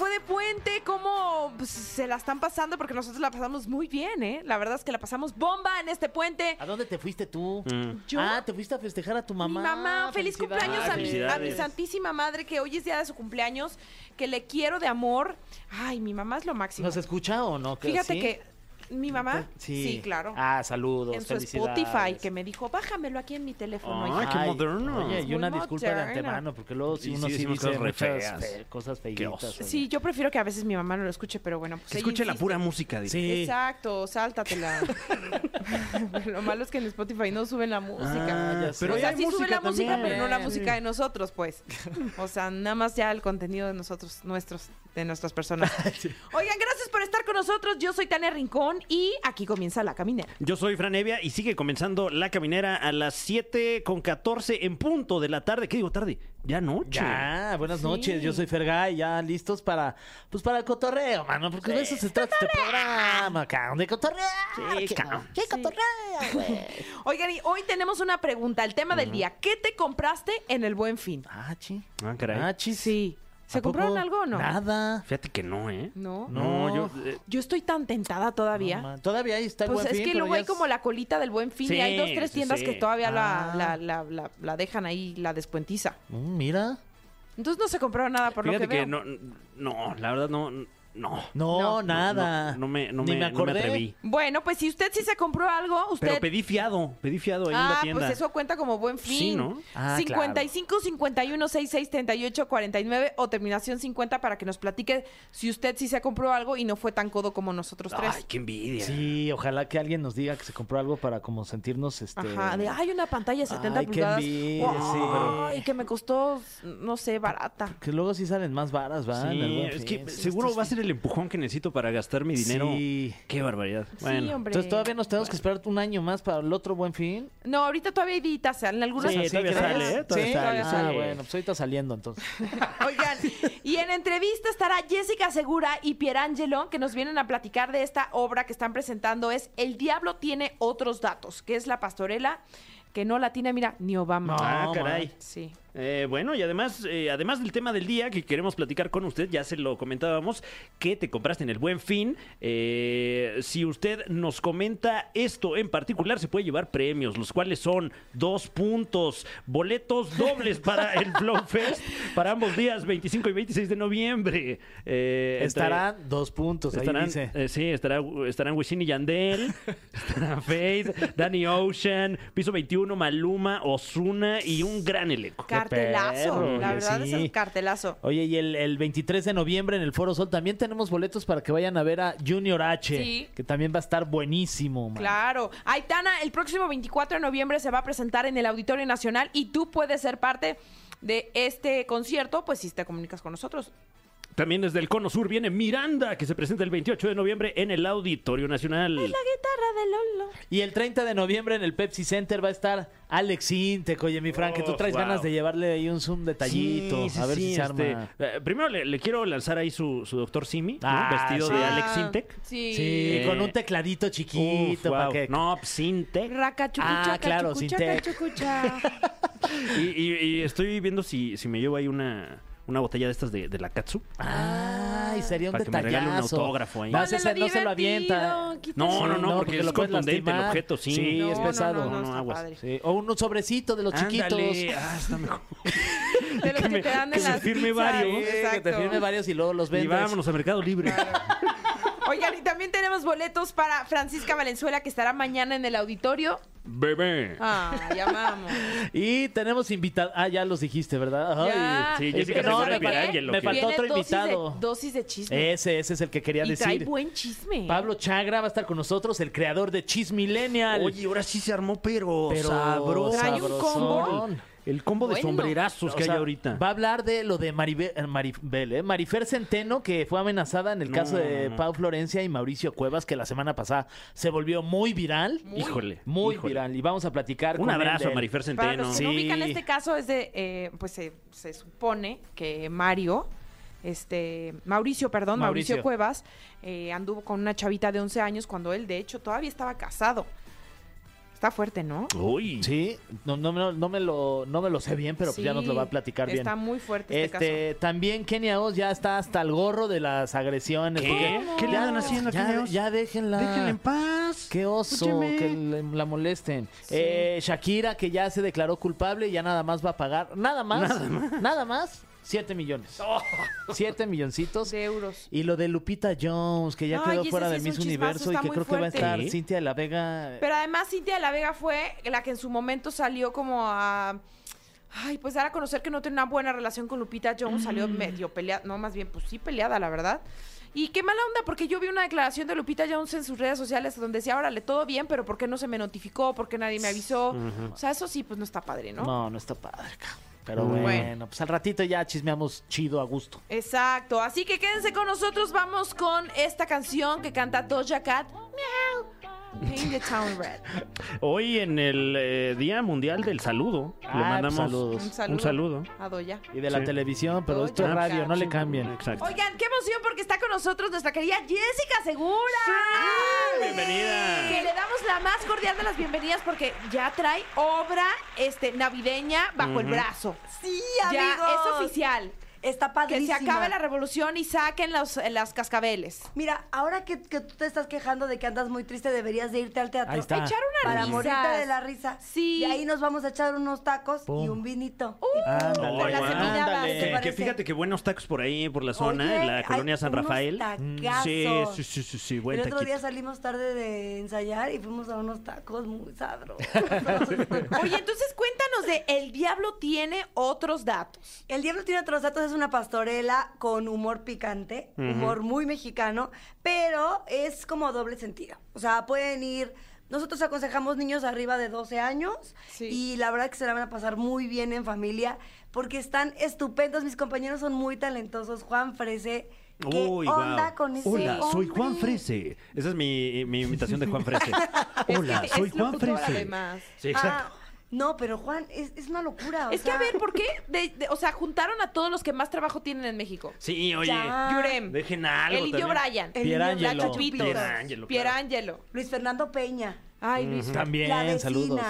Fue de puente? ¿Cómo pues, se la están pasando? Porque nosotros la pasamos muy bien, ¿eh? La verdad es que la pasamos bomba en este puente. ¿A dónde te fuiste tú? Yo- Ah, te fuiste a festejar a tu mamá. Mi mamá, feliz Felicidades. cumpleaños a mi, a mi felicidades. santísima madre, que hoy es día de su cumpleaños, que le quiero de amor. Ay, mi mamá es lo máximo. ¿Nos escucha o no? Fíjate ¿Sí? que mi mamá, sí, claro. Ah, saludos, en su felicidades. Spotify, que me dijo, bájamelo aquí en mi teléfono. Ay, hija". qué moderno. Oye, y una disculpa de antemano, porque luego si Sí, uno sí, sí, dice cosas re muchas feas. fe- cosas Qué feitas. Sí, yo prefiero que a veces mi mamá no lo escuche, pero bueno, pues Que escuche la pura música. dice. Sí. Exacto, sáltatela. lo malo es que en Spotify no suben la música. Ah. Pero o sea, sí suben música la música, también. pero no la música de nosotros, pues. O sea, nada más ya el contenido de nosotros, nuestros, de nuestras personas. Oigan, gracias por estar con nosotros. Yo soy Tania Rincón y aquí comienza La Caminera. Yo soy Fran Evia y sigue comenzando la caminera a las 7 con 14 en punto de la tarde. ¿Qué digo tarde? Ya noche. Ya, buenas Sí. noches. Yo soy Fergay, ya listos para, pues para el cotorreo, mano, porque de eso se trata este programa, cabrón, de cotorreo. Sí, ¿Qué, cotorreo, güey? Oigan, y hoy tenemos una pregunta. El tema del día. ¿Qué te compraste en el Buen Fin? Ah, chi. Ah, caray. Ah. Sí. ¿Se compraron algo o no? Nada. Fíjate que no, ¿eh? No. No, No. yo. eh, Yo estoy tan tentada todavía. Todavía ahí está el Pues buen es fin, que pero luego ya hay es- como la colita del buen fin y hay dos, tres sí, tiendas sí. que todavía la, Ah. la, la, la- la dejan ahí, la despuentiza. Mm, mira. Entonces no se compraron nada por fíjate lo que, que veo. no, no, la verdad no. No. No, No. nada. No, no me, no Ni me, me no me acordé. atreví. Bueno, pues si usted sí se compró algo, usted... Pero pedí fiado, pedí fiado ahí en ah, la tienda. pues eso cuenta como buen fin. Sí, ¿no? Ah, 55 51 66 38 49 o terminación 50 para que nos platique si usted sí se compró algo y no fue tan codo como nosotros tres. Ay, qué envidia. Sí, ojalá que alguien nos diga que se compró algo para como sentirnos este Ajá, de hay una pantalla de 70 Ay, qué pulgadas. envidia, sí, pero- Ay, que me costó, no sé, barata. que luego sí salen más varas, ¿va? En el Sí, Buen es que Sí, seguro va a ser el empujón que necesito para gastar mi dinero. Sí. Qué barbaridad. Sí, Bueno, hombre. Entonces todavía nos tenemos que esperar un año más para el otro buen fin. No, ahorita todavía hay ditas, en algunas Sí, así todavía ¿crees? sale, ¿eh? Todavía ¿Sí? sale, Ah, bueno, pues ahorita saliendo entonces. Oigan, y en entrevista estará Jessica Segura y Pierangelo, que nos vienen a platicar de esta obra que están presentando. Es El Diablo tiene otros datos, que es la pastorela que no la tiene, mira, ni Obama. Ah, caray. Sí. Eh, bueno, y además, eh, además del tema del día que queremos platicar con usted, ya se lo comentábamos, que te compraste en el buen fin. Eh, si usted nos comenta esto en particular, se puede llevar premios, los cuales son dos puntos, boletos dobles para el Flow Fest para ambos días, 25 y 26 de noviembre. Eh, entre- Estarán dos puntos, ahí Estarán, dice. eh, sí, estará, estarán Wisin y Yandel, estará Fade, Danny Ocean, Piso 21, Maluma, Osuna y un gran elenco. Cartelazo, perro, la verdad sí. es el cartelazo. Oye, y el, el 23 de noviembre en el Foro Sol también tenemos boletos para que vayan a ver a Junior H, Sí. que también va a estar buenísimo. man. Claro. Aitana, el próximo 24 de noviembre se va a presentar en el Auditorio Nacional y tú puedes ser parte de este concierto, pues si te comunicas con nosotros. También desde el Cono Sur viene Miranda, que se presenta el 28 de noviembre en el Auditorio Nacional. La guitarra de Lolo. Y el 30 de noviembre en el Pepsi Center va a estar Alex Intec. Oye, mi Frank, que tú Oh, traes wow. ganas de llevarle ahí un zoom detallito. Sí, sí, a ver sí, si se este, arma. eh, primero le, le quiero lanzar ahí su, su doctor Simi, ¿no? Ah, vestido sí. de Alex Intec. Sí. Sí, Eh, con un tecladito chiquito Uf, para wow. que. No, pues, Intec. Raca, chucucha, Ah, claro, cachucucha, sin tec. cachucucha. Y, y- y estoy viendo si, si me llevo ahí una, una botella de estas de, de la Katsu. Ay, sería un Para que me regale un detallazo. autógrafo ahí. No, se lo avienta. No, no, no, No, porque, porque es lo puedes contundente el lastimar. objeto, sí. Sí, No, es no, pesado. no, no, No, está aguas. padre. Sí, O un sobrecito de los chiquitos. Ah, está mejor. De los que, me- te dan que en me las firme pizzas. varios. Sí, que te firme varios y luego los Y vendes. vámonos a Mercado Libre. Oigan, y también tenemos boletos para Francisca Valenzuela, que estará mañana en el auditorio. Bebé. Ah, llamamos. Y tenemos invitados. Ah, ya los dijiste, ¿verdad? Ay. Ya. Sí, Es Jessica que no, Segura me y Pierangelo, me que- faltó Tiene otro dosis invitado. De, dosis de chisme. Ese, ese es el que quería y trae decir. buen chisme. Pablo Chagra va a estar con nosotros, el creador de Cheese Millennial. Oye, ahora sí se armó, pero, Pero sabroso. Trae un sabrosón. El combo de Bueno. sombrerazos O que sea, hay ahorita. Va a hablar de lo de Maribel, eh, Maribel, ¿eh? Marifer Centeno, que fue amenazada en el No, caso de no, no. Pau Florencia y Mauricio Cuevas, que la semana pasada se volvió muy viral. Híjole. Muy híjole. viral. Y vamos a platicar Un con abrazo a. Marifer Para Centeno. los que no Sí. ubican este caso, es de, eh, pues se, se supone que Mario, este, Mauricio, perdón, Mauricio, Mauricio. Cuevas, eh, anduvo con una chavita de 11 años cuando él, de hecho, todavía estaba casado. Está fuerte, ¿no? Uy. Sí, no, no, me- no me lo, no me lo sé bien, pero pues ya nos lo va a platicar bien. Está muy fuerte este, Este, también Kenia Oz ya está hasta el gorro de las agresiones. ¿Qué? ¿Qué le ya- andan haciendo a Kenia Oz? Ya déjenla. Déjenla en paz. Qué oso, Escúcheme. que le- la molesten. Eh, Shakira, que ya se declaró culpable y ya nada más va a pagar. Nada más. Nada más. Siete millones. Siete milloncitos. De euros. Y lo de Lupita Jones, que ya Ay, quedó ese fuera sí de es Miss un Universo y está que muy creo que va a fuerte. estar Sí. Cintia de la Vega. Pero además Cintia de la Vega fue la que en su momento salió como a... Ay, pues dar a conocer que no tenía una buena relación con Lupita Jones, salió Mm. medio peleada, no, más bien, pues sí peleada, la verdad. Y qué mala onda, porque yo vi una declaración de Lupita Jones en sus redes sociales donde decía, órale, todo bien, pero ¿por qué no se me notificó? ¿Por qué nadie me avisó? O sea, eso sí, pues no está padre, ¿no? No, no está padre. cabrón. Pero Bueno. bueno, pues al ratito ya chismeamos chido a gusto. Exacto, así que quédense con nosotros, vamos con esta canción que canta Doja Cat. Paint the town red. Hoy en el eh, Día Mundial del Saludo le Ah, pues, mandamos saludos. Un saludo. un saludo. A Doja. Y de la Sí. televisión, pero esto es radio, no le cambien. Exacto. Oigan, qué emoción porque está con nosotros nuestra querida Jessica Segura. Bienvenida. Que le damos la más cordial de las bienvenidas porque ya trae obra este navideña bajo el brazo. Sí, Ya amigos. es oficial. Está Que padrísima. se acabe la revolución y saquen los, eh, las cascabeles. Mira, ahora que, que tú te estás quejando de que andas muy triste, deberías de irte al teatro. Ahí está. Echar una Para risas. morirte de la risa. Sí. Y ahí nos vamos a echar unos tacos y un vinito. Uh. Ándale, con las guau. empinadas. ándale. ¿Te Que, que fíjate que buenos tacos por ahí, por la zona, Oye, en la hay colonia San Rafael. tacazos. Sí, sí, sí, sí, sí, buen El otro día salimos tarde de ensayar y fuimos a unos tacos muy sabrosos. Oye, entonces cuéntanos de El Diablo tiene otros datos. El Diablo tiene otros datos, es una pastorela con humor picante, humor muy mexicano, pero es como doble sentido. O sea, pueden ir... Nosotros aconsejamos niños arriba de 12 años Sí. y la verdad que se la van a pasar muy bien en familia porque están estupendos. Mis compañeros son muy talentosos. Juan Frese, ¿qué Uy, onda guau. con ese Hola, soy? Juan Frese. Esa es mi, mi imitación de Juan Frese. Hola, Es- soy es Juan Frese. además. Sí, exacto. Ah, no, pero Juan, es, es una locura. o Es que a ver, ¿por qué? De- de- o sea, juntaron a todos los que más trabajo tienen en México. Sí, oye. Ya. Yurem, Dejen algo el indio el Pierangelo. Pierangelo, claro. Pierangelo. Luis Fernando Peña. Ay, Luis. También, la vecina. saludos.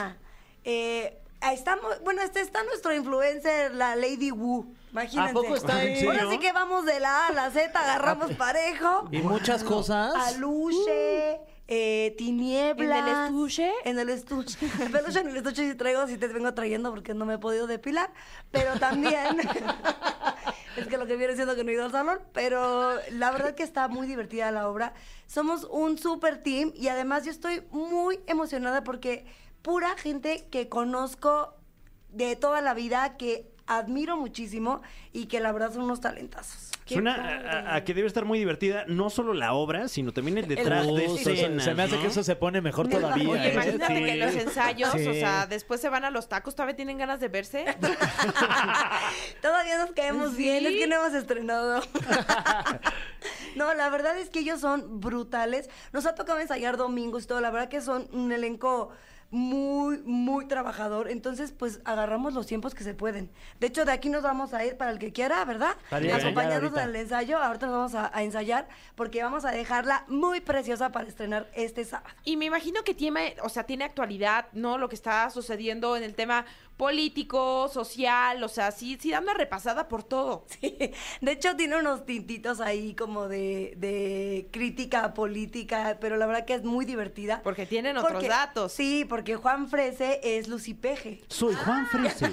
Eh, ahí estamos, bueno, este está nuestro influencer, la Lady Wu. Imagínense. ¿A poco está ahí? Que vamos de la A a la Z, agarramos parejo. Y muchas cosas. Aluche, eh, tinieblas. ¿En el estuche? En el estuche. El peluche en el estuche sí traigo, sí te vengo trayendo porque no me he podido depilar. Pero también. es que lo que viene siendo que no he ido al salón. Pero la verdad que está muy divertida la obra. Somos un super team y además yo estoy muy emocionada porque pura gente que conozco de toda la vida, que admiro muchísimo y que la verdad son unos talentazos. Suena a, a que debe estar muy divertida, no solo la obra, sino también el detrás de se, escena. se me hace que eso se pone mejor todavía. Oye, ¿eh? imagínate Sí. que los ensayos, Sí. o sea, después se van a los tacos, todavía tienen ganas de verse. Todavía nos caemos Sí. bien, es que no hemos estrenado. no, la verdad es que ellos son brutales. Nos ha tocado ensayar domingos y todo, la verdad que son un elenco muy, muy trabajador. Entonces, pues agarramos los tiempos que se pueden. De hecho, de aquí nos vamos a ir para el que quiera, ¿verdad? Acompañarnos al ensayo. Ahorita nos vamos a, a ensayar porque vamos a dejarla muy preciosa para estrenar este sábado. Y me imagino que tiene, o sea, tiene actualidad, ¿no? Lo que está sucediendo en el tema político, social, o sea, sí, sí da una repasada por todo. Sí, de hecho tiene unos tintitos ahí como de, de crítica política, pero la verdad que es muy divertida. Porque tienen otros datos. Sí, porque Juan Frese es Lucipeje. Soy Juan Frese.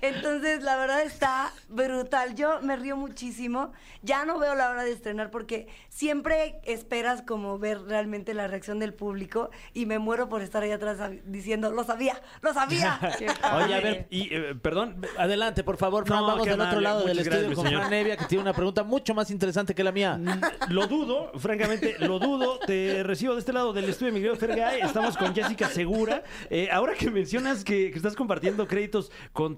Es Entonces, la verdad está brutal. Yo me río muchísimo. Ya no veo la hora de estrenar porque siempre esperas como ver realmente la reacción del público y me muero por estar ahí atrás diciendo, lo sabía, lo sabía. Oye, a ver, y eh, perdón, Adelante, por favor, Fran. No, Vamos qué del otro amable. lado del Muchas estudio gracias, con mi señor. Fran Nevia, que tiene una pregunta mucho más interesante que la mía. Lo dudo, francamente, lo dudo. Te recibo de este lado del estudio, mi querido Fergay. Estamos con Jessica Segura. Eh, ahora que mencionas que, que estás compartiendo créditos con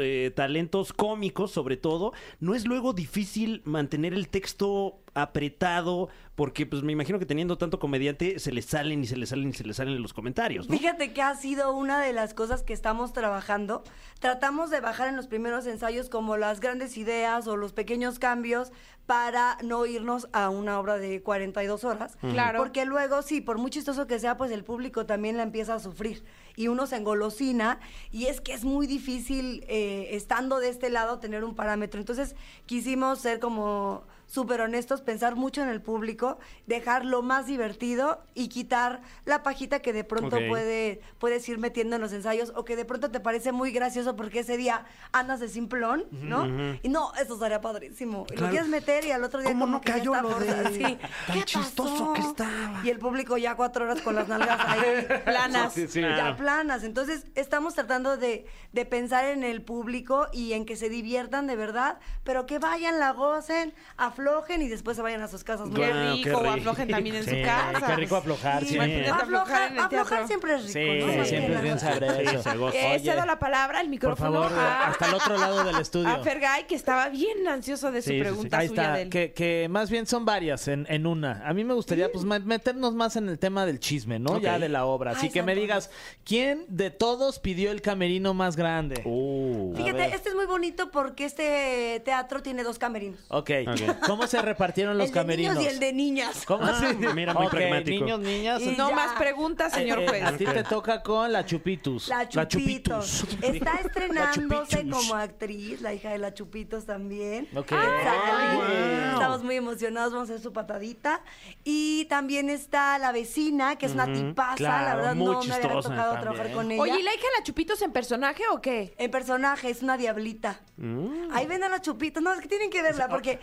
eh, talentos cómicos, sobre todo, ¿no es luego difícil mantener el texto apretado? Porque, pues, me imagino que teniendo tanto comediante, se le salen y se le salen y se le salen los comentarios, ¿no? Fíjate que ha sido una de las cosas que estamos trabajando. Tratamos de bajar en los primeros ensayos como las grandes ideas o los pequeños cambios para no irnos a una obra de 42 horas. Claro. Porque luego, sí, por muy chistoso que sea, pues el público también la empieza a sufrir. Y uno se engolosina. Y es que es muy difícil, eh, estando de este lado, tener un parámetro. Entonces, quisimos ser como súper honestos, pensar mucho en el público, dejar lo más divertido y quitar la pajita que de pronto puede, puedes ir metiendo en los ensayos o que de pronto te parece muy gracioso porque ese día andas de simplón, ¿no? Y no, eso estaría padrísimo. Y Lo Claro. quieres meter y al otro día ¿Cómo como no que cayó está lo de- Sí. tan ¿Qué chistoso pasó? que estaba? Y el público ya cuatro horas con las nalgas ahí. Planas. Sí, sí. Ya Claro. planas. Entonces, estamos tratando de, de pensar en el público y en que se diviertan de verdad, pero que vayan, la gocen, aflojen y después se vayan a sus casas. muy Qué rico, qué rico. aflojen también en Sí, su casa. qué rico aflojar, Sí, sí. Aflojar siempre es rico. Sí, ¿no? Siempre es bien sabroso. Sí, se goza. Eh, Oye, cedo la palabra, el por micrófono favor, a, hasta el otro lado del estudio. a Fergay, que estaba bien ansioso de su Sí, sí, sí. pregunta Ahí suya está, de él. que, que más bien son varias en, en una. A mí me gustaría pues meternos más en el tema del chisme, ¿no? Ya de la obra. Así Ay, que me digas, ¿quién de todos pidió el camerino más grande? Fíjate, este es muy bonito porque este teatro tiene dos camerinos. Ok. Ok. ¿Cómo se repartieron los el de camerinos? niños y el de niñas. ¿Cómo Ah, mira, muy Ok, pragmático. niños, niñas. Y No ya. más preguntas, señor Eh, juez. A ti te toca con la Chupitus. La Chupitos. Chupitus. Está estrenándose Chupitos. como actriz, la hija de la Chupitos también. Ok. Wow. Estamos muy emocionados, vamos a hacer su patadita. Y también está la vecina, que es una tipaza, claro, la verdad no me había tocado también. trabajar con ella. Oye, ¿y la hija de la Chupitos en personaje o qué? En personaje, es una diablita. Mm. Ahí ven a la Chupitos. No, es que tienen que verla porque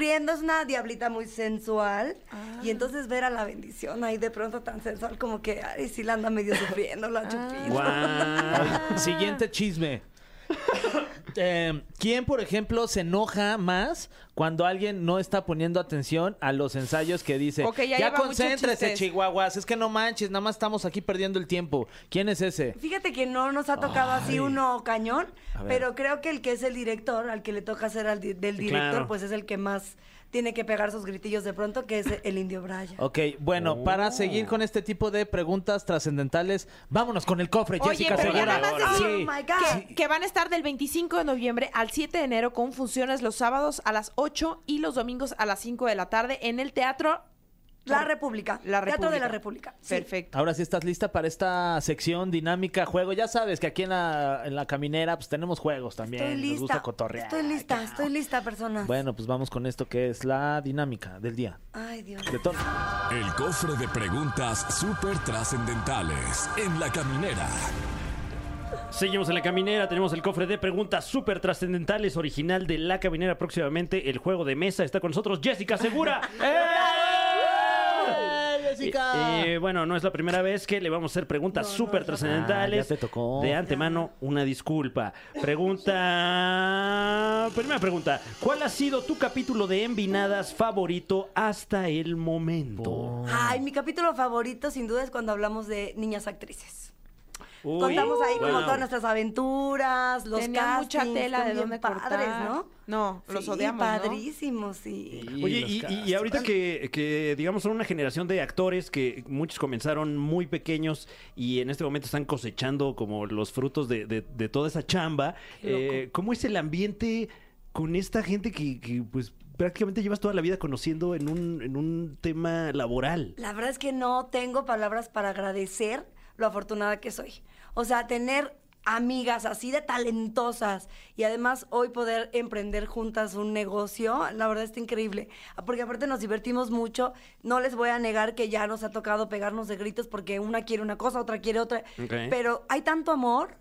sufriendo es una diablita muy sensual. Y entonces ver a la bendición ahí de pronto tan sensual como que, ay, sí la anda medio sufriendo la Chupitos. Guau. Siguiente chisme. Eh, ¿Quién, por ejemplo, se enoja más cuando alguien no está poniendo atención a los ensayos que dice, Ok, ya ya, lleva muchos concéntrese, chistes". chihuahuas, es que no manches, nada más estamos aquí perdiendo el tiempo. ¿Quién es ese? Fíjate que no nos ha tocado así uno cañón, A ver. pero creo que el que es el director, al que le toca ser al di- del director, Claro. pues es el que más tiene que pegar sus gritillos de pronto, que es el indio Braya. Ok, bueno, Oh. para seguir con este tipo de preguntas trascendentales, vámonos con el cofre, Oye, Jessica pero ya Segura. nada más decir Oh Sí. my God. que, que van a estar del 25 de noviembre al 7 de enero con funciones los sábados a las 8 y los domingos a las 5 de la tarde en el Teatro La República. La Teatro de la República. Sí. Perfecto. Ahora sí estás lista para esta sección dinámica juego. Ya sabes que aquí en la, en la caminera pues tenemos juegos también. Estoy Nos lista. gusta cotorrear. Estoy lista, estoy lista, personas. Bueno, pues vamos con esto que es la dinámica del día. Ay, Dios. De todo. El cofre de preguntas súper trascendentales en la caminera. Seguimos en la caminera, tenemos el cofre de preguntas súper trascendentales, original de la caminera próximamente, el juego de mesa. Está con nosotros Jessica Segura. Jessica! Eh, eh, bueno, no es la primera vez que le vamos a hacer preguntas súper trascendentales. Ah, ya te tocó. De antemano, una disculpa. Pregunta. Primera pregunta. ¿Cuál ha sido tu capítulo de Envinadas favorito hasta el momento? Ay, mi capítulo favorito sin duda es cuando hablamos de niñas actrices. Uy, Contamos ahí como todas nuestras aventuras, los Tenía mucha tela de dónde padres, cortar. ¿no? No, los Sí, odiamos, ¿no? padrísimos, sí. Oye, y, y- ahorita que, que, digamos, son una generación de actores que muchos comenzaron muy pequeños y en este momento están cosechando como los frutos de, de- de toda esa chamba, eh, ¿cómo es el ambiente con esta gente que, que, pues, prácticamente llevas toda la vida conociendo en un, en un tema laboral? La verdad es que no tengo palabras para agradecer lo afortunada que soy. O sea, tener amigas así de talentosas y además hoy poder emprender juntas un negocio, la verdad está increíble. Porque aparte nos divertimos mucho. No les voy a negar que ya nos ha tocado pegarnos de gritos porque una quiere una cosa, otra quiere otra. Pero hay tanto amor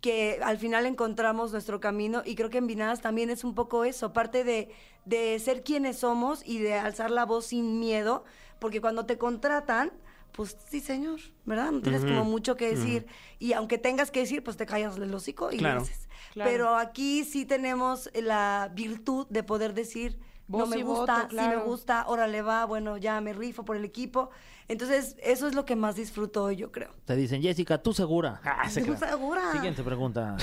que al final encontramos nuestro camino y creo que en Vinadas también es un poco eso, parte de, de ser quienes somos y de alzar la voz sin miedo, porque cuando te contratan, pues sí, señor, ¿verdad? No tienes como mucho que decir y aunque tengas que decir, pues te callas el hocico y Claro. lo dices. Claro. Pero aquí sí tenemos la virtud de poder decir, no me gusta, voto, sí me gusta, órale va, bueno, ya me rifo por el equipo. Entonces, eso es lo que más disfruto hoy, yo creo. Te dicen, Jessica, ¿tú segura? Ah, se ¿Tú segura? Siguiente pregunta.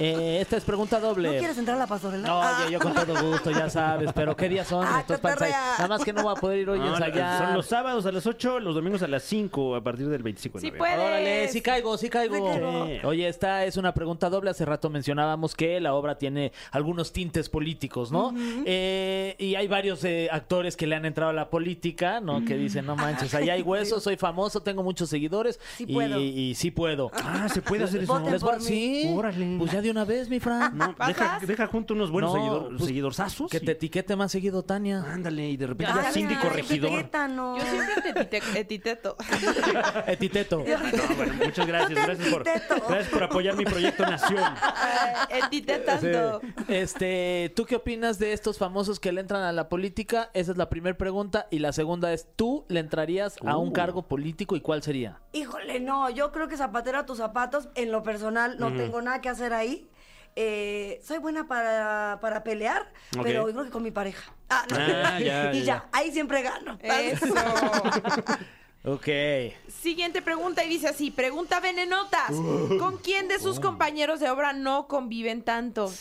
Eh, esta es pregunta doble. ¿No quieres entrar a la pastorela? No, Ah. yo, yo con todo gusto, ya sabes, pero ¿qué días son Ah, estos cotorrea. Nada más que no voy a poder ir hoy a ensayar. son los sábados a las 8, los domingos a las 5, a partir del 25 de Sí noviembre. puede. Órale, sí caigo, sí caigo. Sí caigo. Sí. Oye, esta es una pregunta doble. Hace rato mencionábamos que la obra tiene algunos tintes políticos, ¿no? Eh, y hay varios eh, actores que le han entrado a la política, ¿no? Que dicen, no manches, allá hay huesos, soy famoso, tengo muchos seguidores. Sí y, puedo. y sí puedo. Ah, ¿se puede hacer eso? Voten ¿Les por va- mí. Sí. Órale. Pues ya de una vez, mi Fran. No, deja, deja junto unos buenos No, seguidor- pues, seguidorzazos. Que y- te etiquete más seguido, Tania. Ándale, y de repente ya síndico ay, regidor. etiquétanos. Yo siempre te etite- etiteto. Etiteto. No, bueno, muchas gracias. Gracias por, etiqueto. gracias por apoyar mi proyecto Nación. Etitetando. Este, ¿tú qué opinas de estos famosos que le entran a la política? Esa es la primera pregunta. Y la segunda es, ¿tú le entrarías a un Uh. cargo político y cuál sería? Híjole, no, yo creo que zapatero a tus zapatos, en lo personal, no tengo nada que hacer ahí. Eh, soy buena para, para pelear, pero yo creo que con mi pareja. Ah, no. Ah, ya, y ya, ya, ahí siempre gano. Eso. Ok. Siguiente pregunta y dice así, pregunta venenotas. ¿Con quién de sus compañeros de obra no conviven tanto?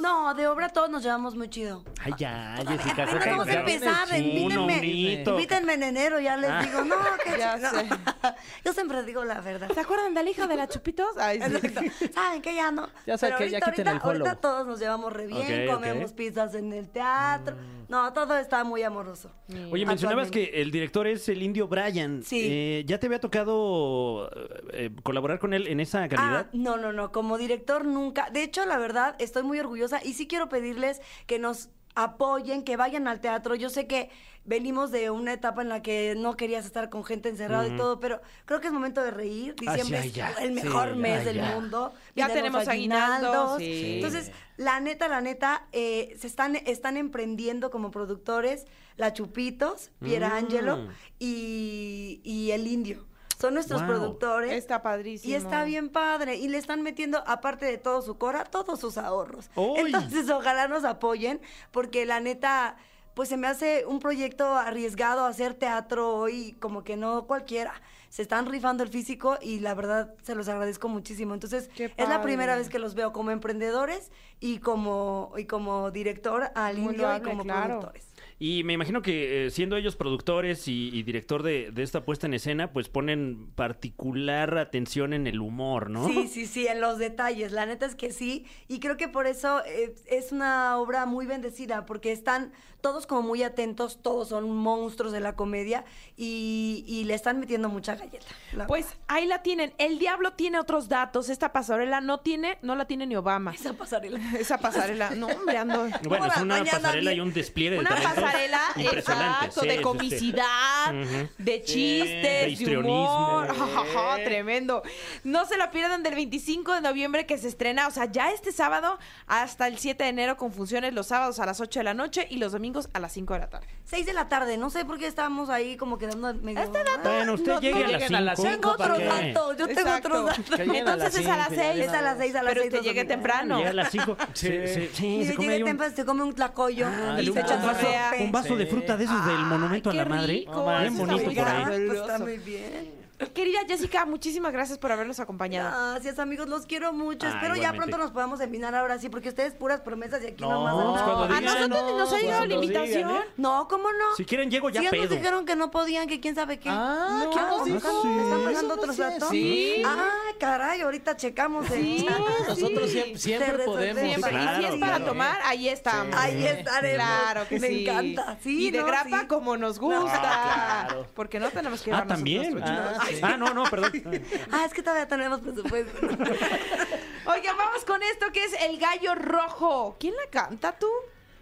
No, de obra todos nos llevamos muy chido. Ay, ya, Jessica. Apenas vamos a ya empezar, invítenme. Invítenme en enero, ya les digo, no, que Ya no. sé. Yo siempre digo la verdad. ¿Se acuerdan del hijo de la Chupitos? Ay, sí. Exacto. Saben que ya no. Ya saben que ya ahorita, quiten el ahorita, ahorita todos nos llevamos re bien, comemos pizzas en el teatro. No, todo está muy amoroso. Oye, mencionabas que el director es el indio Brian. Sí. Eh, ¿Ya te había tocado eh, colaborar con él en esa calidad? Ah, no, no, no. Como director nunca. De hecho, la verdad, estoy muy orgullosa y sí quiero pedirles que nos apoyen, que vayan al teatro. Yo sé que venimos de una etapa en la que no querías estar con gente encerrada y todo, pero creo que es momento de reír. Ah, Diciembre es el Sí, mejor ya, mes del ya. mundo. Ya Vienen tenemos aguinaldos, sí. Entonces, la neta, la neta, eh, se están, están emprendiendo como productores La Chupitos, Pierangelo Mm. y, y El Indio. Son nuestros Wow. productores. Está padrísimo. Y está bien padre. Y le están metiendo, aparte de todo su cora, todos sus ahorros. ¡Uy! Entonces, ojalá nos apoyen, porque la neta, pues se me hace un proyecto arriesgado hacer teatro hoy, como que no cualquiera. Se están rifando el físico y la verdad se los agradezco muchísimo. Entonces, es la primera vez que los veo como emprendedores y como, y como director al Muy indio loable, y como claro. productores. Y me imagino que eh, siendo ellos productores y, y director de, de esta puesta en escena, pues ponen particular atención en el humor, ¿no? Sí, sí, sí, en los detalles. La neta es que sí. Y creo que por eso eh, es una obra muy bendecida, porque están todos como muy atentos, todos son monstruos de la comedia y, y le están metiendo mucha galleta. Pues ahí la tienen. El diablo tiene otros datos. Esta pasarela no tiene, no la tiene ni Obama. Esa pasarela. Esa pasarela, no, hombre, ando. Bueno, es una pasarela y un despliegue de Una pasarela, exacto, Sí, de sí, sí. comicidad, Ujú. de chistes, de, histrionismo. humor. Ajá, tremendo. No se la pierdan del 25 de noviembre que se estrena, o sea, ya este sábado hasta el 7 de enero con funciones los sábados a las 8 de la noche y los domingos a las 5 de la tarde. Seis de la tarde, no sé por qué estábamos ahí como quedando medio... Este dato- Bueno, usted No, llegue no a las lleguen a las 5. Tengo ¿para otros qué? datos, yo tengo Exacto. otros datos. Entonces es a las cinco, ya 6. de Es a las seis, a las Pero seis. que llegue temprano. Llega a las 5. Sí, sí, sí, Mire, se come llegue ahí un, temprano, se come un tlacoyo. Ah, y se echa vaso- sope. Un vaso de fruta de esos del monumento a la madre. rico, Bien eso está bonito muy por ahí. Ah, pues está muy bien. Querida Jessica, muchísimas gracias por habernos acompañado. Gracias, amigos, los quiero mucho. Ah, Espero ya igualmente. pronto nos podamos empinar ahora sí, porque ustedes puras promesas y aquí No, nomás. pues no. cuando a digan, nosotros ni nos ha no, llegado la cuando digan, invitación. ¿eh? No, ¿cómo no? Si quieren, llego ya Sí, ya nos pedo. dijeron que no podían, que quién sabe qué. Ah, No, ¿quién nos ¿me dijo? ¿Me están pasando no otros sé, datos? Sí. Ah, caray, ahorita checamos. el Sí, chat. Nosotros Sí. siempre, podemos. resolvió. Siempre. claro, y si es para claro. tomar, ahí estamos. Ahí estaremos. Claro que Me sí. encanta. Sí, y de no, grapa sí. como nos gusta. claro. Porque no tenemos que Ah, llevar nosotros también. Ah. Ah, no, no, perdón. Ah, es que todavía tenemos presupuesto. Oigan, vamos con esto que es El Gallo Rojo. ¿Quién la canta tú?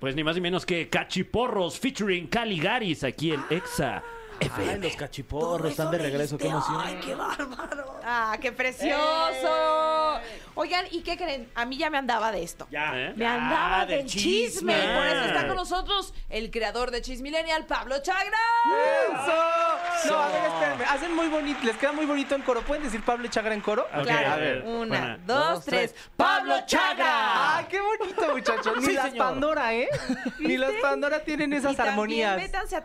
Pues ni más ni menos que Cachiporros featuring Caligaris aquí en Exa Ay, los cachiporros están de regreso, qué emoción. ¡Ay, qué bárbaro! ¡Ah, qué precioso! Oigan, ¿y qué creen? A mí ya me andaba de esto. Ya, ¿eh? Me andaba Ah, del chisme. chisme. Por eso está con nosotros el creador de Chismillennial, Pablo Chagra. ¡Eso! No, a ver, espérenme. Hacen muy bonito, les queda muy bonito en coro. ¿Pueden decir Pablo Chagra en coro? Ok, Claro. a ver, Una, buena. dos, Dos, tres. tres. ¡Pablo Chagra! ¡Ay, qué bonito, muchachos! Ni Sí, las señor. Pandora, ¿eh? Ni las Pandora tienen esas y también armonías. métanse a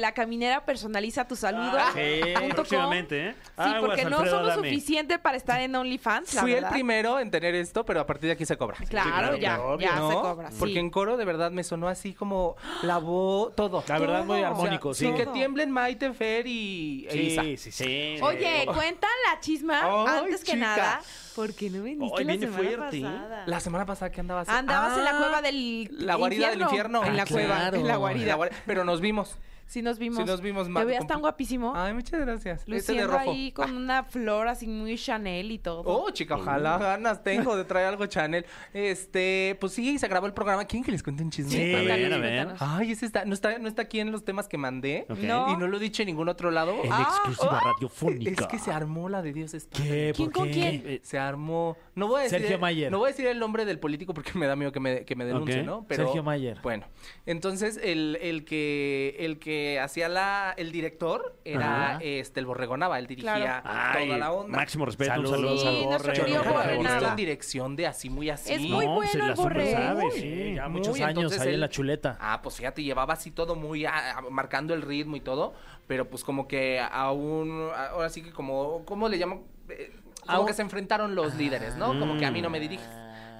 www.lacaminerapersonaliza-tu-saludo. Sí, punto com. próximamente, ¿eh? Sí, Aguas, porque no Alfredo somos Adame. suficiente para estar en OnlyFans, la Fui el primero en tener esto, pero a partir de aquí se cobra. Claro, claro, ya, claro, ya ¿No? se cobra. sí. Porque en coro de verdad me sonó así como la voz, todo. La verdad, muy armónico, O sí. que tiemblen Maite, Fer y e Isa. Sí, sí, sí. Sí. Oye, cuentan la chisma antes que chica. nada. Porque no viniste Ay, la viene semana fuerte, ¿eh? pasada. La semana pasada que andabas. Andabas en la Ah, cueva del La guarida del infierno. En la Ah, cueva, en la la guarida. guari- Pero nos vimos. Sí nos vimos. Sí nos vimos, Te veías tan guapísimo. Ay, muchas gracias. Este de luciendo rojo. ahí con una flor así muy Chanel y todo. Oh, chica, ojalá ganas tengo de traer algo Chanel. Este, pues sí, se grabó el programa. ¿Quieren que les cuente un chisme? Sí, a ver, cuéntanos, a ver. cuéntanos. Ay, ese está no, está, no está aquí en los temas que mandé. No. Y no lo he dicho en ningún otro lado. En Ah, exclusiva oh, radiofónica. Es que se armó la de Dios es padre. ¿Qué? ¿Quién ¿Por con qué? quién? Se armó. No voy a decir. Sergio Mayer. No voy a decir el nombre del político porque me da miedo que me, que me denuncie. ¿no? Sergio Mayer. Bueno, entonces el, el que el que hacía la el director era Ajá. este el Borregonaba, él dirigía Claro. Ay, toda la onda. máximo respeto, Saludos, un saludo Sí, al Borre. Yo nunca lo Borre había visto en dirección de así muy así. Es muy No, bueno se el Borre. sabe, sí. ya muy, muchos años ahí en la chuleta. Ah, pues fíjate, llevaba así todo muy ah, ah, marcando el ritmo y todo, pero pues como que aún, ah, ahora sí que como, ¿cómo le llamo? Eh, Como que se enfrentaron los líderes, ¿no? Como que a mí no me diriges.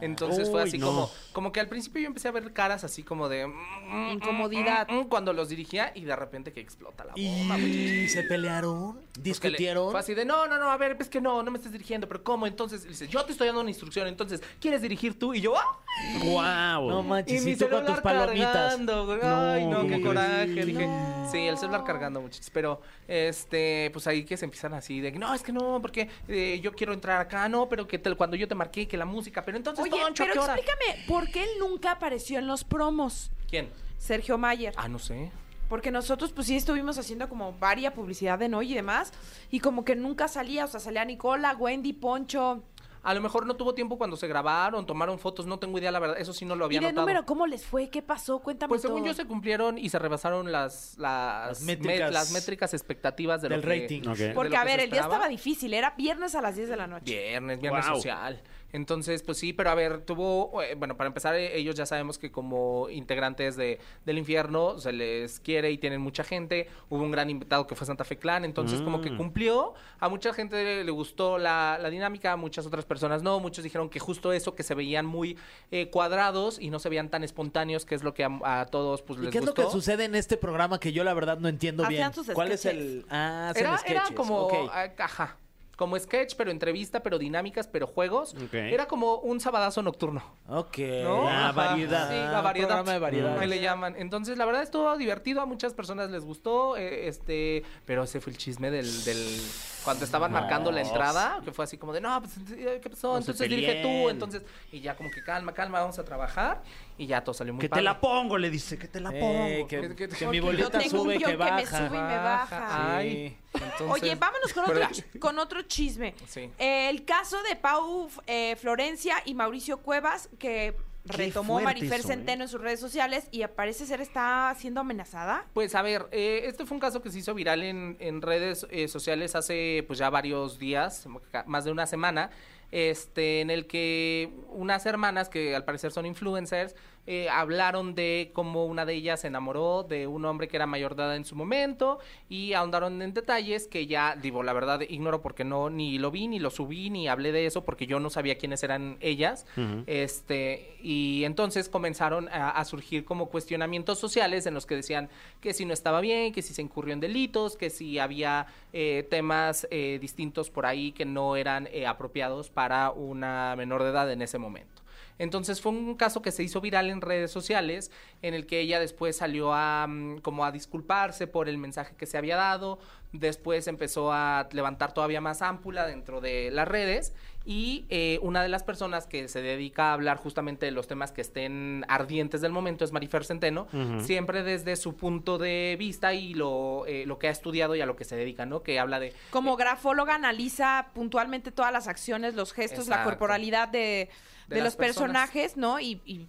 Entonces fue así no. como, como que al principio yo empecé a ver caras así como de mm, Incomodidad. mm, mm, cuando los dirigía y de repente que explota la bomba. ¿Y se pelearon? Pues le- ¿Discutieron? Fue así de, no, no, no, a ver, es que no, no me estás dirigiendo, pero ¿cómo? Entonces, le dice, yo te estoy dando una instrucción, entonces, ¿quieres dirigir tú? Y yo, ¡ah! Guau. No Y manches, mi y tú con tus celular palomitas. cargando, güey. Ay, No, no, ¿cómo qué coraje. Dije, sí, el celular cargando, muchachos. Pero, este, pues ahí que se empiezan así de, no, es que no, porque eh, yo quiero entrar acá, no, pero que te- cuando yo te marqué, que la música, pero entonces, Oye, Poncho, ¿a pero qué hora? explícame, ¿por qué él nunca apareció en los promos? ¿Quién? Sergio Mayer. Ah, no sé. Porque nosotros, pues sí, estuvimos haciendo como varia publicidad de Noy y demás. Y como que nunca salía. O sea, salía Nicola, Wendy, Poncho. A lo mejor no tuvo tiempo cuando se grabaron, tomaron fotos, no tengo idea, la verdad, eso sí no lo había y de notado. número, ¿cómo les fue? ¿Qué pasó? Cuéntame Pues según todo. yo se cumplieron y se rebasaron las las, Las met- métricas las métricas expectativas de del lo que- rating. Ok. de Porque, lo a que se ver, el día esperaba. estaba difícil. Era viernes a las 10 de la noche. Viernes, viernes social. Entonces, pues sí, pero a ver, tuvo, eh, bueno, para empezar, eh, ellos ya sabemos que como integrantes de, del infierno se les quiere y tienen mucha gente. Hubo un gran invitado que fue Santa Fe Clan, entonces como que Mm. cumplió. A mucha gente le gustó la, la dinámica, a muchas otras personas no. Muchos dijeron que justo eso, que se veían muy eh, cuadrados y no se veían tan espontáneos, que es lo que a, a todos pues ¿Y les qué es lo que sucede en este programa que yo la verdad no entiendo Hacían bien? sus ¿Cuál es el...? Ah, hacen Era, era como, ok. ah, ajá, como sketch, pero entrevista, pero dinámicas, pero juegos. Era como un sabadazo nocturno. Ok. ¿no? La Ajá. variedad. Sí, la variedad. Programa de variedad. Ahí le llaman. Entonces, la verdad estuvo divertido, a muchas personas les gustó, eh, este, pero ese fue el chisme del, del cuando estaban marcando la entrada, que fue así como de, no, pues, ¿qué pasó? No entonces dirige tú, entonces, y ya como que calma, calma, vamos a trabajar, y ya todo salió muy Que te la pongo, le dice, que te la pongo. Eh, que, Que- que- que porque mi yo bolita tengo un sube, guion que que me baja. sube y me baja. Ay, entonces- Oye, vámonos con otro, con otro chisme. Sí. Eh, el caso de Pau eh, Florencia y Mauricio Cuevas, que retomó Marifer eso, ¿eh? Centeno en sus redes sociales y parece ser está siendo amenazada. Pues a ver, eh, este fue un caso que se hizo viral en, en redes eh, sociales hace pues ya varios días, más de una semana, este, en el que unas hermanas que al parecer son influencers eh, hablaron de cómo una de ellas se enamoró de un hombre que era mayor de edad en su momento y ahondaron en detalles que ya, digo, la verdad ignoro porque no ni lo vi, ni lo subí, ni hablé de eso porque yo no sabía quiénes eran ellas. Este, y entonces comenzaron a, a surgir como cuestionamientos sociales en los que decían que si no estaba bien, que si se incurrió en delitos, que si había eh, temas eh, distintos por ahí que no eran eh, apropiados para una menor de edad en ese momento. Entonces fue un caso que se hizo viral en redes sociales, en el que ella después salió a mm, como a disculparse por el mensaje que se había dado, después empezó a levantar todavía más ámpula dentro de las redes y eh, una de las personas que se dedica a hablar justamente de los temas que estén ardientes del momento es Marifer Centeno, siempre desde su punto de vista y lo, eh, lo que ha estudiado y a lo que se dedica, ¿no? Que habla de... Como grafóloga analiza puntualmente todas las acciones, los gestos, la corporalidad de, De los personajes, ¿no? Y, y,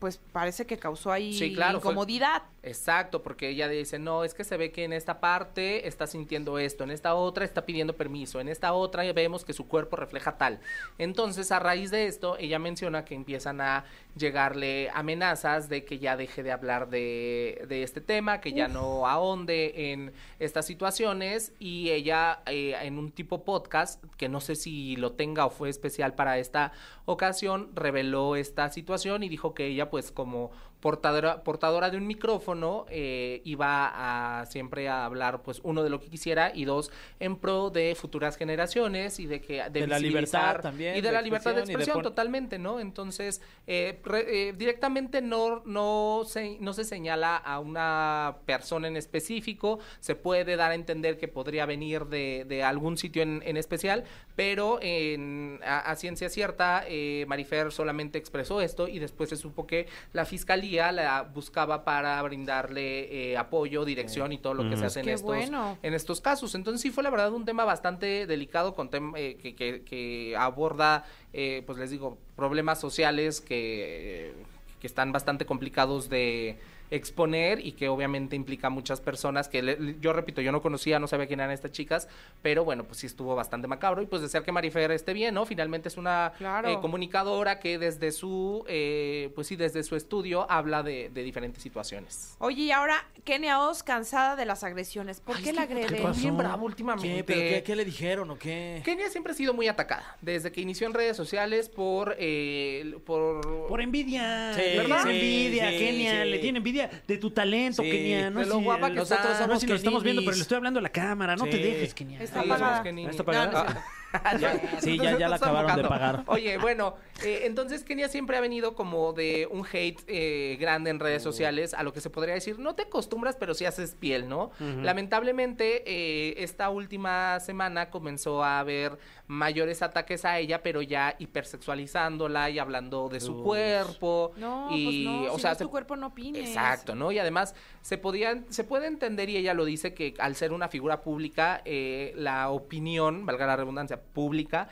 pues parece que causó ahí Sí, claro, fue- incomodidad. Exacto, porque ella dice, no, es que se ve que en esta parte está sintiendo esto, en esta otra está pidiendo permiso, en esta otra vemos que su cuerpo refleja tal. Entonces, a raíz de esto, ella menciona que empiezan a llegarle amenazas de que ya deje de hablar de, de este tema, que ya no ahonde en estas situaciones y ella eh, en un tipo podcast, que no sé si lo tenga o fue especial para esta ocasión, reveló esta situación y dijo que ella pues como portadora, portadora de un micrófono eh, iba a siempre a hablar pues uno de lo que quisiera y dos en pro de futuras generaciones y de que de, De la libertad también, y de, de la libertad de expresión de totalmente no entonces eh, re- eh, directamente no no se no se señala a una persona en específico se puede dar a entender que podría venir de, de algún sitio en, en especial pero en, a, a ciencia cierta eh, Marifer solamente expresó esto y después se supo que la fiscalía la buscaba para brindarle eh, apoyo dirección y todo lo que se hace en Qué estos bueno. en estos casos. Entonces sí fue la verdad un tema bastante delicado con tem- eh, que, que- que aborda, eh, pues les digo, problemas sociales que, que están bastante complicados de exponer y que obviamente implica a muchas personas que le- yo repito, yo no conocía, no sabía quién eran estas chicas, pero bueno, pues sí estuvo bastante macabro y pues desear que Marifer esté bien, ¿no? Finalmente es una Claro. eh, comunicadora que desde su, eh, pues sí, desde su estudio habla de, de diferentes situaciones. Oye, y ahora Kenia Oz cansada de las agresiones. ¿Por Ay, qué la agrede? bien bravo últimamente. ¿Qué? ¿Pero qué, qué le dijeron o qué? Kenia siempre ha sido muy atacada, desde que inició en redes sociales por... eh, por, Por envidia, Sí, ¿verdad? sí, envidia, sí, Kenia, sí. le tiene envidia de tu talento, Sí, Kenia. No de lo sé, guapa que nosotros está. somos No sé si lo estamos viendo, pero le estoy hablando a la cámara. No te Sí. dejes, Kenia. Está Sí, apagada. somos Kenini. ¿Está apagada? No, no. Sí, ya- ya la acabaron de pagar. Oye, bueno, eh, entonces Kenia siempre ha venido como de un hate eh, grande en redes sociales, a lo que se podría decir, no te acostumbras, pero sí haces piel, ¿no? Lamentablemente, eh, esta última semana comenzó a haber mayores ataques a ella, pero ya hipersexualizándola y hablando de su Uy. cuerpo. No, y, pues no, o si sea, no es se- tu cuerpo no opines. Exacto, ¿no? Y además se podían, se puede entender y ella lo dice que al ser una figura pública, eh, la opinión, valga la redundancia, pública,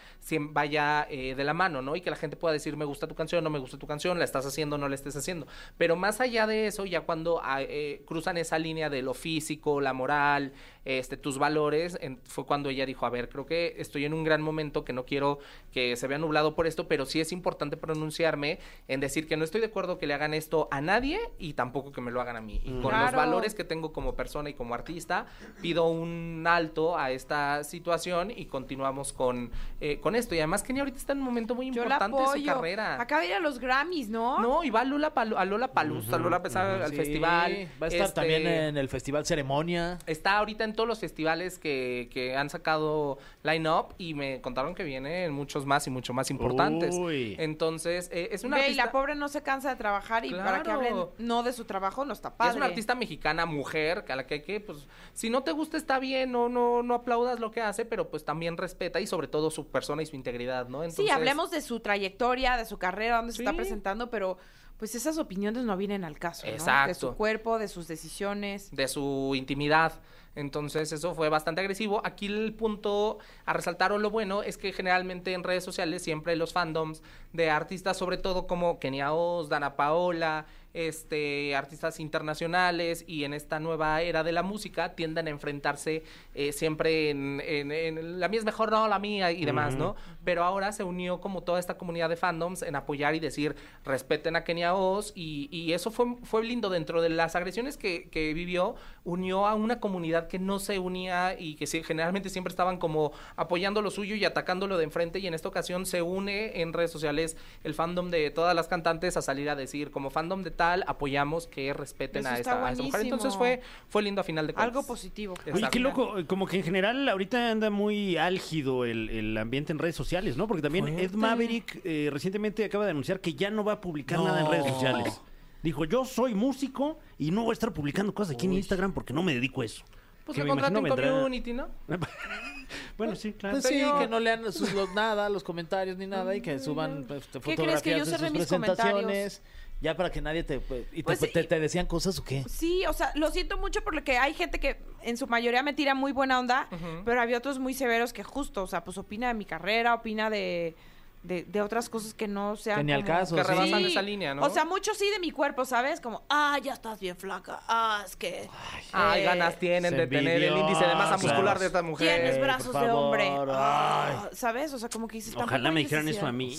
vaya eh, de la mano, ¿no? Y que la gente pueda decir me gusta tu canción, no me gusta tu canción, la estás haciendo, no la estés haciendo. Pero más allá de eso, ya cuando ah, eh, cruzan esa línea de lo físico, la moral, este, tus valores, en- fue cuando ella dijo, a ver, creo que estoy en un gran momento que no quiero que se vea nublado por esto, pero sí es importante pronunciarme en decir que no estoy de acuerdo que le hagan esto a nadie y tampoco que me lo hagan a mí. Y con los valores que tengo como persona y como artista, pido un alto a esta situación y continuamos con, eh, con esto. Y además Kenia ahorita está en un momento muy Yo importante de su carrera. Acaba de ir a los Grammys, ¿no? No, y va a Lola Palu- a Lola Palusa, Lola Pesa- al Sí, festival. Va a estar Este, también en el festival Ceremonia. Está ahorita en todos los festivales que, que han sacado line-up y me contaron que vienen muchos más y mucho más importantes. Uy. Entonces, eh, es una Ve, y la pobre no se cansa de trabajar y para que hablen no de su trabajo no está Y padre. es una artista mexicana, mujer, que a la que hay que, pues, si no te gusta está bien, no, no, no aplaudas lo que hace, pero pues también respeta y sobre todo su persona y su integridad, ¿no? Sí, Entonces, hablemos de su trayectoria, de su carrera, dónde se está Sí. presentando, pero pues esas opiniones no vienen al caso, ¿no? De Exacto. su cuerpo, de sus decisiones. de su intimidad. Entonces eso fue bastante agresivo. Aquí el punto a resaltar o lo bueno es que generalmente en redes sociales siempre los fandoms de artistas, sobre todo como Kenia Oz, Dana Paola, este, artistas internacionales y en esta nueva era de la música tienden a enfrentarse eh, siempre en, en- en la mía es mejor, no, la mía y demás, ¿no? Pero ahora se unió como toda esta comunidad de fandoms en apoyar y decir respeten a Kenia Oz y, y eso fue, fue lindo dentro de las agresiones que, que vivió, unió a una comunidad que no se unía y que generalmente siempre estaban como apoyando lo suyo y atacándolo de enfrente y en esta ocasión se une en redes sociales el fandom de todas las cantantes a salir a decir como fandom de tal apoyamos que respeten a esta, a esta mujer. Entonces fue, fue lindo a final de cuentas. Algo positivo. Oye, qué loco, eh, como que en general ahorita anda muy álgido el, el ambiente en redes sociales, ¿no? Porque también Ed Maverick eh, recientemente acaba de anunciar que ya no va a publicar No. nada en redes sociales. Dijo, yo soy músico y no voy a estar publicando cosas aquí en Uy. Instagram porque no me dedico a eso. Pues Que se me contrata imagino en vendrá- community, ¿no? bueno, sí, claro. Pues sí, Pero- que no lean sus- los- nada, los comentarios ni nada y que suban pues, ¿Qué fotografías crees que yo de sus mis presentaciones. Ya para que nadie te... pues, ¿Y te, Pues sí. te- te decían cosas o qué? Sí, o sea, lo siento mucho porque hay gente que en su mayoría me tira muy buena onda, pero había otros muy severos que justo, o sea, pues opina de mi carrera, opina de, de, de otras cosas que no sean Que ni al como- caso, Que sí. rebasan esa línea, ¿no? O sea, mucho sí de mi cuerpo, ¿sabes? Como, ah, ya estás bien flaca, ah, es que... Ay, eh, ganas tienen de tener el índice de masa envidiosas. muscular de esta mujer. Tienes por brazos de favor, hombre. ay. Ah, ¿Sabes? O sea, como que dices... tampoco Ojalá hay me dijeran eso necesidad. a mí.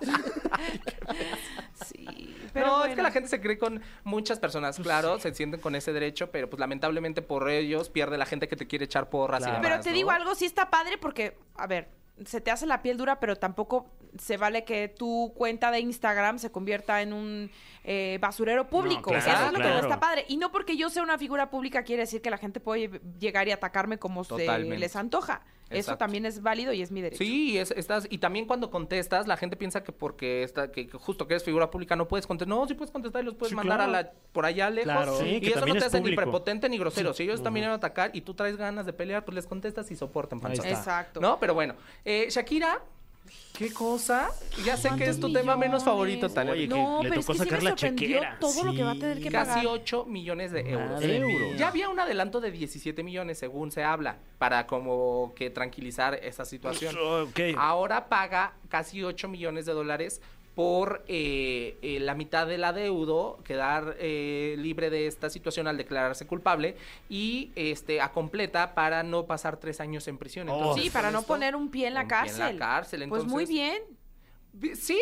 Sí, pero no, es bueno. que la gente se cree con muchas personas, claro, se sienten con ese derecho, pero pues lamentablemente por ellos pierde la gente que te quiere echar porras Claro. y demás. Pero te ¿no? digo algo, sí está padre porque, a ver, se te hace la piel dura, pero tampoco se vale que tu cuenta de Instagram se convierta en un eh, basurero público. claro, Eso es lo que no está padre. Y no porque yo sea una figura pública quiere decir que la gente puede llegar y atacarme como se les antoja. Eso también es válido y es mi derecho. Sí, es- estás, y también cuando contestas, la gente piensa que porque está, que, que justo que eres figura pública no puedes contestar. No, sí puedes contestar y los puedes Sí, mandar claro. a la, por allá lejos. Claro. Sí, y que eso no te es hace ni prepotente ni grosero. Si ellos también vienen a atacar y tú traes ganas de pelear, pues les contestas y soportan. Exacto. ¿No? Pero bueno, eh, Shakira, ¿qué cosa? Ya sé que es tu tema menos favorito, Tania. Oye, que No, le es tocó que sí sacar me la sorprendió chequera. todo lo que va a tener que pagar. Casi 8 millones de euros. Madre Euros. mía. Ya había un adelanto de 17 millones, según se habla, para como que tranquilizar esa situación. Ok. Ahora paga casi 8 millones de dólares por eh, eh, la mitad del adeudo, quedar eh, libre de esta situación al declararse culpable y este a completa para no pasar tres años en prisión. Oh. Entonces, Sí, para no esto- poner un pie en la un pie en cárcel. la cárcel, Pues muy bien. Sí,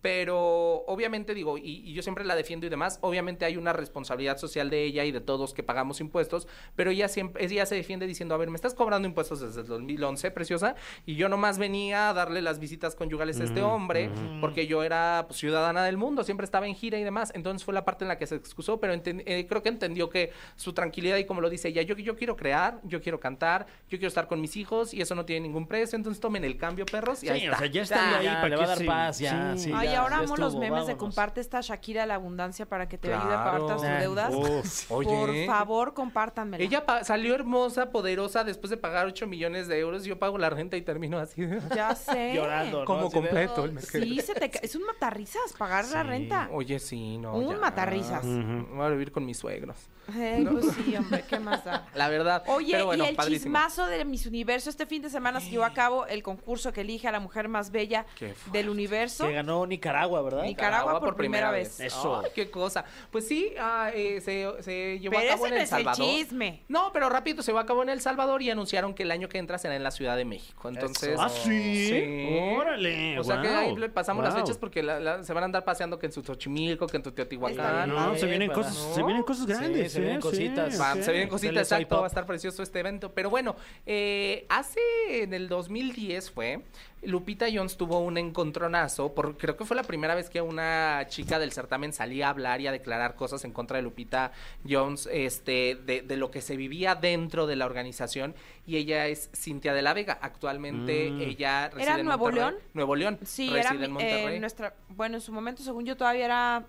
pero obviamente digo, y, y yo siempre la defiendo y demás, obviamente hay una responsabilidad social de ella y de todos que pagamos impuestos, pero ella siempre, ella se defiende diciendo, a ver, me estás cobrando impuestos desde el 2011, preciosa, y yo nomás venía a darle las visitas conyugales a este hombre, porque yo era pues, ciudadana del mundo, siempre estaba en gira y demás, entonces fue la parte en la que se excusó, pero eh, creo que entendió que su tranquilidad y como lo dice ella, yo, yo quiero crear, yo quiero cantar, yo quiero estar con mis hijos y eso no tiene ningún precio, entonces tomen el cambio, perros, y Sí, ahí o está. sea, ya estando Ya, ahí ya, para le que va a dar paz, ya, sí. Ay, ya, ahora amo los memes de vámonos. comparte esta Shakira la abundancia para que te ayude a pagar todas tus deudas. Uf. Por favor, compártanmela. Ella salió hermosa, poderosa, después de pagar 8 millones de euros. Yo pago la renta y termino así. Ya sé. Llorando, ¿no? Como de, completo el que- Sí, se te es un matarrisas pagar la renta. Oye, sí, no. Un ya. matarrisas. Voy a vivir con mis suegros. Eh, Pues sí, hombre, ¿qué más da? La verdad. Oye, Pero bueno, y el padrísimo. chismazo de Miss Universo, este fin de semana se llevó a cabo el concurso que elige a la mujer más bella del universo. Que ganó Nicaragua, ¿verdad? Nicaragua por primera vez. Eso. Ay, qué cosa. Pues sí, ah, eh, se, se llevó Pero a cabo ese en no El es el Salvador. chisme. No, pero rápido se llevó a cabo en El Salvador y anunciaron que el año que entra será en la Ciudad de México. Entonces. Eso. Ah, sí. Sí. Órale. O sea que ahí le pasamos las fechas porque la- la- se van a andar paseando que en su Xochimilco, que en tu Teotihuacán. No, se vienen para- cosas, ¿no? se vienen cosas Sí, grandes. se vienen ¿eh? cositas. Sí, Va, sí. se vienen cositas, exacto, va a estar precioso este evento. Pero bueno, eh, hace en el 2010 fue, Lupita Jones tuvo un encontronazo, por, creo que fue la primera vez que una chica del certamen salía a hablar y a declarar cosas en contra de Lupita Jones, este, de, de lo que se vivía dentro de la organización. Y ella es Cintia de la Vega. Actualmente Mm. ella reside ¿Era en Nuevo Monterrey. León? Nuevo León. Sí, reside era en Monterrey. eh, nuestra, bueno, en su momento, según yo, todavía era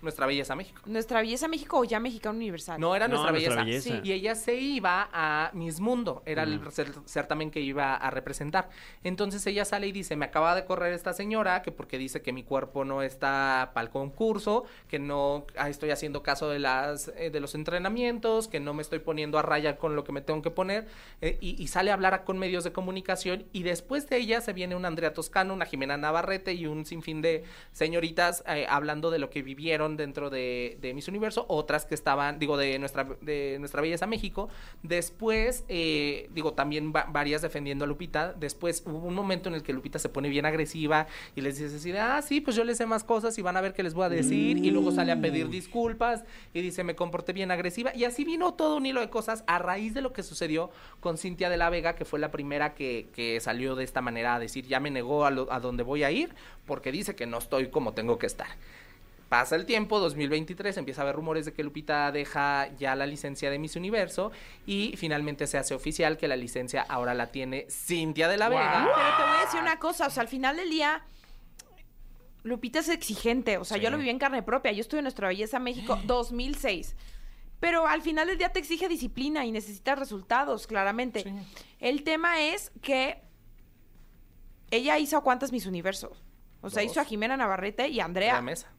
Nuestra belleza México. nuestra belleza México o ya Mexicano Universal. No, era No, nuestra, Nuestra belleza. Belleza. Sí, y ella se iba a Miss Mundo, era el cer- certamen que iba a representar. Entonces ella sale y dice, me acaba de correr esta señora, que porque dice que mi cuerpo no está para el concurso, que no ah, estoy haciendo caso de las eh, de los entrenamientos, que no me estoy poniendo a raya con lo que me tengo que poner, eh, y, y sale a hablar con medios de comunicación, y después de ella se viene una Andrea Toscano, una Jimena Navarrete y un sinfín de señoritas eh, hablando de lo que vivieron dentro de, de Miss Universo, otras que estaban, digo, de nuestra, de nuestra belleza México. Después, eh, digo, también va- varias defendiendo a Lupita. Después hubo un momento en el que Lupita se pone bien agresiva y les dice así ah, sí, pues yo les sé más cosas y van a ver qué les voy a decir. Y luego sale a pedir disculpas y dice, me comporté bien agresiva. Y así vino todo un hilo de cosas a raíz de lo que sucedió con Cintia de la Vega, que fue la primera que, que salió de esta manera a decir, ya me negó a, lo- a donde voy a ir porque dice que no estoy como tengo que estar. Pasa el tiempo, 2023, empieza a haber rumores de que Lupita deja ya la licencia de Miss Universo y finalmente se hace oficial que la licencia ahora la tiene Cintia de la Vega. Pero te voy a decir una cosa, o sea, al final del día, Lupita es exigente, o sea, yo lo viví en carne propia, yo estuve en Nuestra Belleza México 2006. pero al final del día te exige disciplina y necesitas resultados, claramente. Sí. El tema es que ella hizo a cuántas Miss Universo. O sea, Dos. hizo a Jimena Navarrete y a Andrea. La mesa.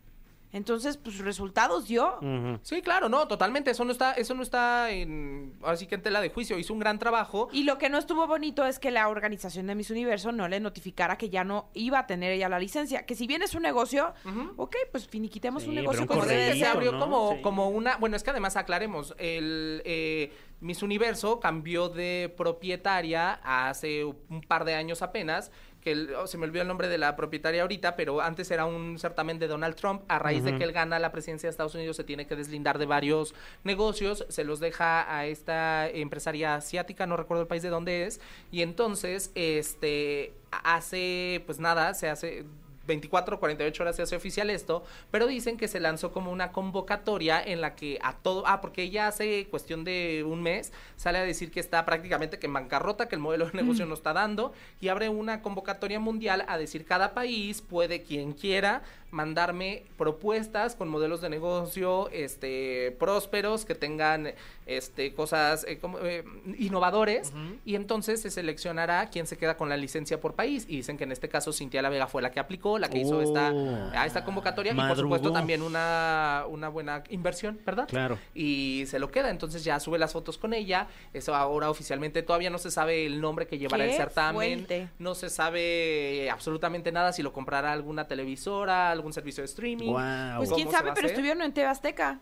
Entonces, pues resultados dio. Sí, claro, no, totalmente. Eso no está, eso no está en, ahora sí que en tela de juicio. Hizo un gran trabajo. Y lo que no estuvo bonito es que la organización de Miss Universo no le notificara que ya no iba a tener ella la licencia. Que si bien es un negocio, Ujú. ok, pues finiquitemos Sí, un negocio como se abrió ¿no? como, Sí. como una. Bueno, es que además aclaremos, el eh, Miss Universo cambió de propietaria hace un par de años apenas. Que el- oh, se me olvidó el nombre de la propietaria ahorita, pero antes era un certamen de Donald Trump. A raíz de que él gana la presidencia de Estados Unidos, se tiene que deslindar de varios negocios, se los deja a esta empresaria asiática, no recuerdo el país de dónde es, y entonces, este, hace, pues nada, se hace 24 o 48 horas se hace oficial esto, pero dicen que se lanzó como una convocatoria en la que a todo, ah, porque ella hace cuestión de un mes sale a decir que está prácticamente que en bancarrota, que el modelo de negocio no está dando y abre una convocatoria mundial a decir cada país puede quien quiera mandarme propuestas con modelos de negocio este prósperos que tengan este cosas eh, como, eh, innovadores y entonces se seleccionará quién se queda con la licencia por país. Y dicen que en este caso Cintia La Vega fue la que aplicó la que hizo esta Oh. a esta convocatoria y por Madrugó. supuesto también una una buena inversión verdad Claro. y se lo queda. Entonces ya sube las fotos con ella. Eso ahora oficialmente todavía no se sabe el nombre que llevará el certamen. no se sabe absolutamente nada si lo comprará alguna televisora algún servicio de streaming. Pues ¿Cómo quién sabe, pero estuvieron en TV Azteca.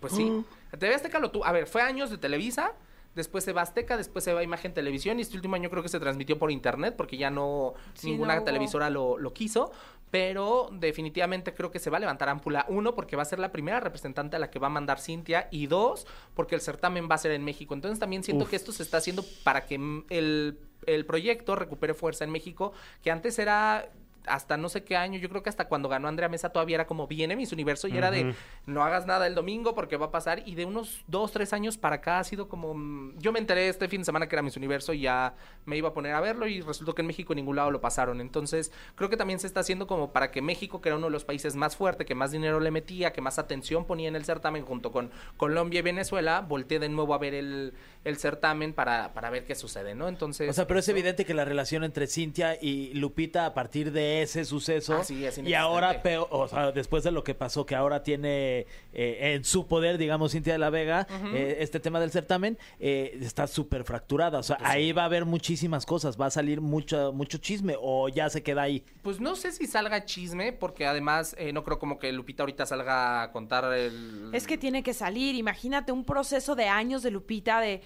Pues sí. TV Azteca lo tuvo. A ver, fue años de Televisa. Después se va Azteca, después se va Imagen Televisión y este último año creo que se transmitió por internet porque ya no Sí, ninguna no televisora lo, lo quiso. Pero definitivamente creo que se va a levantar ámpula. Uno, porque va a ser la primera representante a la que va a mandar Cintia. Y dos, porque el certamen va a ser en México. Entonces también siento Uf. que esto se está haciendo para que mm, el, el proyecto recupere fuerza en México, que antes era hasta no sé qué año, yo creo que hasta cuando ganó Andrea Mesa todavía era como viene Miss Universo y era de no hagas nada el domingo porque va a pasar. Y de unos dos, tres años para acá ha sido como mm, yo me enteré este fin de semana que era Miss Universo y ya me iba a poner a verlo y resultó que en México en ningún lado lo pasaron. Entonces creo que también se está haciendo como para que México que era uno de los países más fuertes que más dinero le metía que más atención ponía en el certamen junto con Colombia y Venezuela volteé de nuevo a ver el, el certamen para, para ver qué sucede no entonces O sea, pero es evidente que la relación entre Cintia y Lupita a partir de ese suceso Ah, sí, es y ahora peor, o sea, después de lo que pasó que ahora tiene eh, en su poder, digamos, Cintia de la Vega, eh, este tema del certamen eh, está súper fracturada. O sea, Pues ahí va a haber muchísimas cosas, va a salir mucho, mucho chisme o ya se queda ahí. Pues no sé si salga chisme, porque además eh, no creo como que Lupita ahorita salga a contar el... Es que tiene que salir. Imagínate un proceso de años de Lupita, de.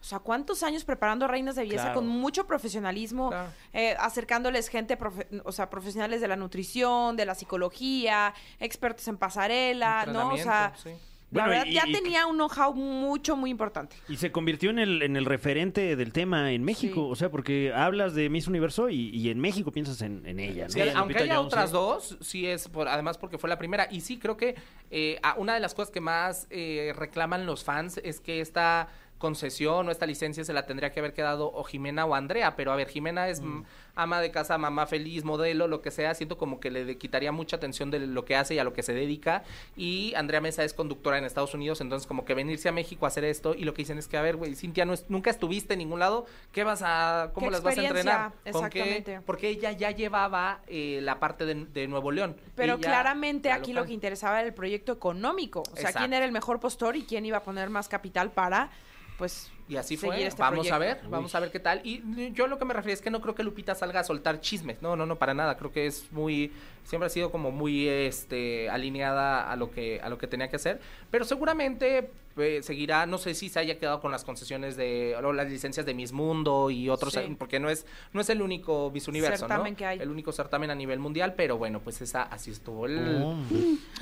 O sea, ¿cuántos años preparando reinas de belleza Claro. con mucho profesionalismo, Claro. eh, acercándoles gente, profe- o sea, profesionales de la nutrición, de la psicología, expertos en pasarela, ¿no? O sea, sí. la Bueno, verdad y- ya y- tenía un know-how mucho, muy importante. Y se convirtió en el, en el referente del tema en México. Sí. O sea, porque hablas de Miss Universo y, y en México piensas en, en ella. ¿no? Sí, Sí, aunque haya Jones, otras sí. dos, sí es, por, además porque fue la primera. Y sí, creo que eh, una de las cosas que más eh, reclaman los fans es que esta concesión o esta licencia se la tendría que haber quedado o Jimena o Andrea, pero a ver, Jimena es mm, ama de casa, mamá feliz, modelo, lo que sea, siento como que le de- quitaría mucha atención de lo que hace y a lo que se dedica, y Andrea Mesa es conductora en Estados Unidos, entonces como que venirse a México a hacer esto, y lo que dicen es que, a ver, güey, Cintia, no es- nunca estuviste en ningún lado, ¿qué vas a, cómo ¿Qué las vas a entrenar? ¿Con qué? Exactamente. Porque ella ya llevaba eh, la parte de, de Nuevo León. Pero Ella, claramente la aquí local. lo que interesaba era el proyecto económico. O sea, quién era el mejor postor y quién iba a poner más capital para, pues, Y así fue. este vamos a ver, vamos a ver qué tal. Y yo lo que me refiero es que no creo que Lupita salga a soltar chismes. No, no, no, para nada. Creo que es muy, siempre ha sido como muy, este, alineada a lo que, a lo que tenía que hacer. Pero seguramente eh, seguirá, no sé si se haya quedado con las concesiones de, o las licencias de Miss Mundo y otros, Sí. porque no es, no es el único Miss Universo, Certamen ¿no? que hay. El único certamen a nivel mundial, pero bueno, pues esa, así estuvo el, Oh.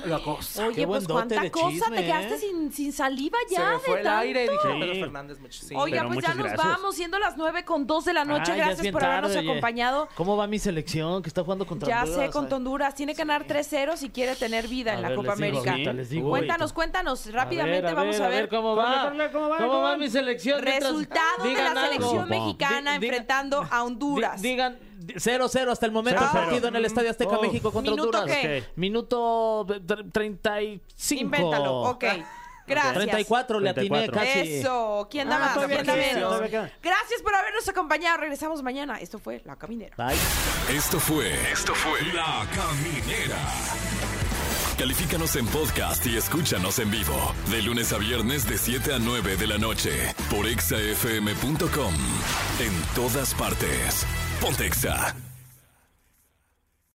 la cosa. Oye, Qué buen pues cuánta de cosa, chisme, te quedaste ¿eh? sin, sin saliva Se ya. me fue de el aire, tanto. dijo Sí. Pedro Fernández. sí. Oiga, Pero pues ya nos gracias. vamos, siendo las nueve con dos de la noche. Ah, Gracias por habernos tarde, oye. acompañado. ¿Cómo va mi selección que está jugando contra Ya Honduras? sé, con Honduras. Tiene que ganar 3-0 si quiere tener vida A en la ver, Copa les digo América. digo Cuéntanos, ahorita. cuéntanos. Rápidamente a ver, vamos a ver, cómo va. corre, ¿cómo va? ¿Cómo ¿Cómo va mi selección? Mientras resultados de la algo. selección mexicana di- enfrentando a Honduras. Di- digan 0-0 hasta el momento el partido en el Estadio Azteca Oh. México contra ¿Minuto Honduras. qué? Minuto tr- 35. Invéntalo, ok. Gracias. 34 le atiné 34. casi. Eso. ¿Quién da Ah, más? todavía ¿Quién da queda, menos? todavía queda. Gracias por habernos acompañado. Regresamos mañana. Esto fue La Caminera. Bye. Esto fue. Esto fue. La Caminera. Califícanos en podcast y escúchanos en vivo. De lunes a viernes, de 7 a 9 de la noche. Por exafm.com. En todas partes. Pontexa.